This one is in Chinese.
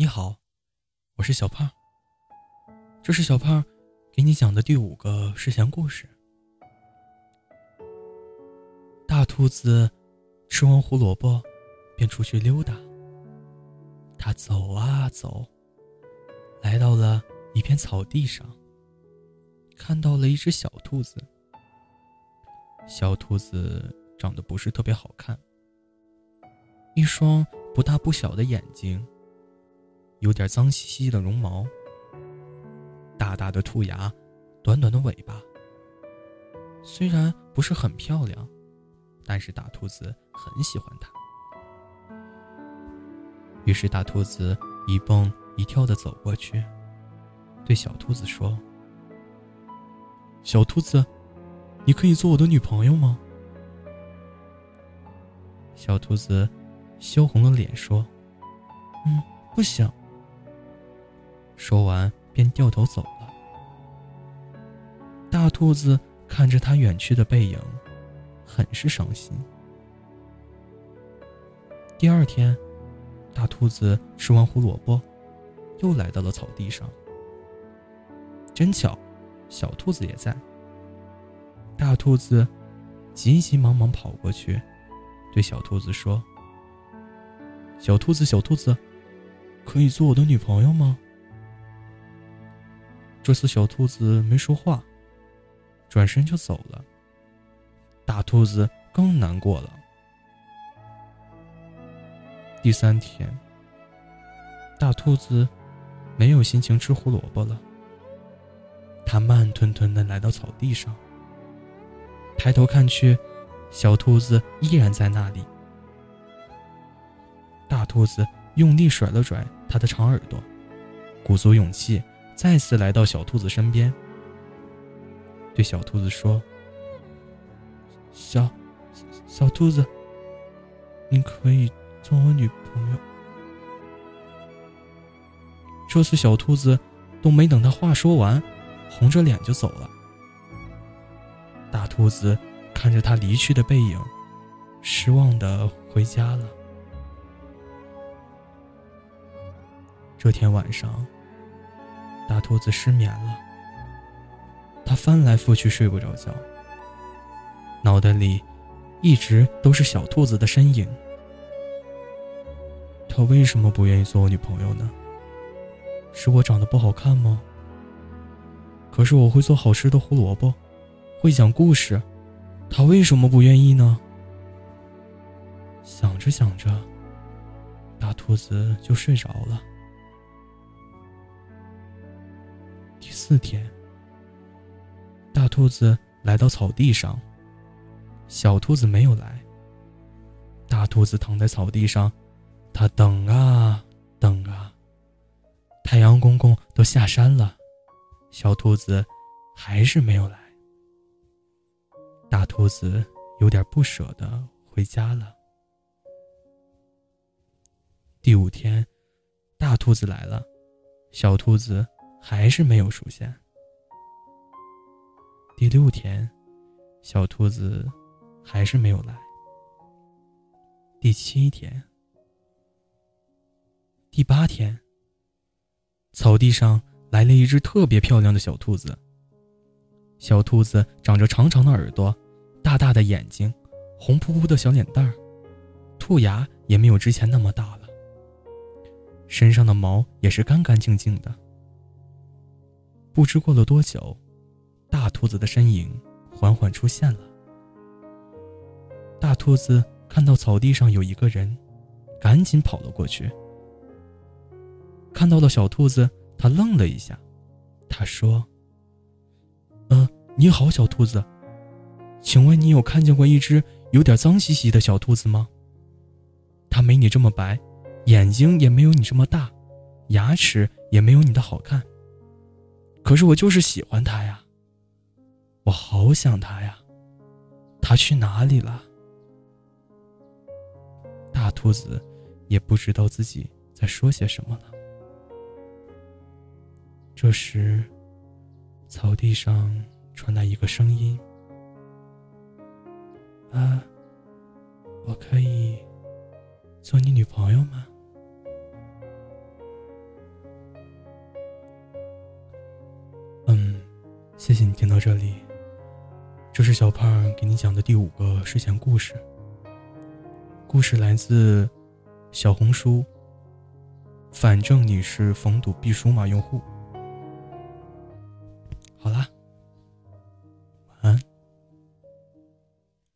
你好，我是小胖。这是小胖给你讲的第五个睡前故事。大兔子吃完胡萝卜，便出去溜达。它走啊走，来到了一片草地上，看到了一只小兔子。小兔子长得不是特别好看，一双不大不小的眼睛。有点脏兮兮的绒毛，大大的兔牙，短短的尾巴。虽然不是很漂亮，但是大兔子很喜欢它。于是大兔子一蹦一跳的走过去，对小兔子说：“小兔子，你可以做我的女朋友吗？”小兔子羞红了脸说：“嗯，不行。”说完，便掉头走了。大兔子看着他远去的背影，很是伤心。第二天，大兔子吃完胡萝卜，又来到了草地上。真巧，小兔子也在。大兔子急急忙忙跑过去，对小兔子说：“小兔子，小兔子，可以做我的女朋友吗？”这次小兔子没说话，转身就走了。大兔子更难过了。第三天，大兔子没有心情吃胡萝卜了。它慢吞吞的来到草地上，抬头看去，小兔子依然在那里。大兔子用力甩了甩它的长耳朵，鼓足勇气。再次来到小兔子身边，对小兔子说：“小小兔子，你可以做我女朋友。”这次小兔子都没等他话说完，红着脸就走了。大兔子看着他离去的背影，失望的回家了。这天晚上。大兔子失眠了，它翻来覆去睡不着觉，脑袋里一直都是小兔子的身影。他为什么不愿意做我女朋友呢？是我长得不好看吗？可是我会做好吃的胡萝卜，会讲故事，他为什么不愿意呢？想着想着，大兔子就睡着了。四天，大兔子来到草地上，小兔子没有来。大兔子躺在草地上，它等啊等啊，太阳公公都下山了，小兔子还是没有来。大兔子有点不舍得回家了。第五天，大兔子来了，小兔子。还是没有出现。第六天，小兔子还是没有来。第七天，第八天，草地上来了一只特别漂亮的小兔子。小兔子长着长长的耳朵，大大的眼睛，红扑扑的小脸蛋儿，兔牙也没有之前那么大了，身上的毛也是干干净净的。不知过了多久，大兔子的身影缓缓出现了。大兔子看到草地上有一个人，赶紧跑了过去。看到了小兔子，他愣了一下，他说：“嗯，你好，小兔子，请问你有看见过一只有点脏兮兮的小兔子吗？它没你这么白，眼睛也没有你这么大，牙齿也没有你的好看。”可是我就是喜欢他呀，我好想他呀，他去哪里了？大兔子也不知道自己在说些什么了。这时，草地上传来一个声音：“啊，我可以做你女朋友吗？”谢谢你听到这里。这是小胖给你讲的第五个睡前故事。故事来自小红书。反正你是逢赌必输嘛用户。好啦。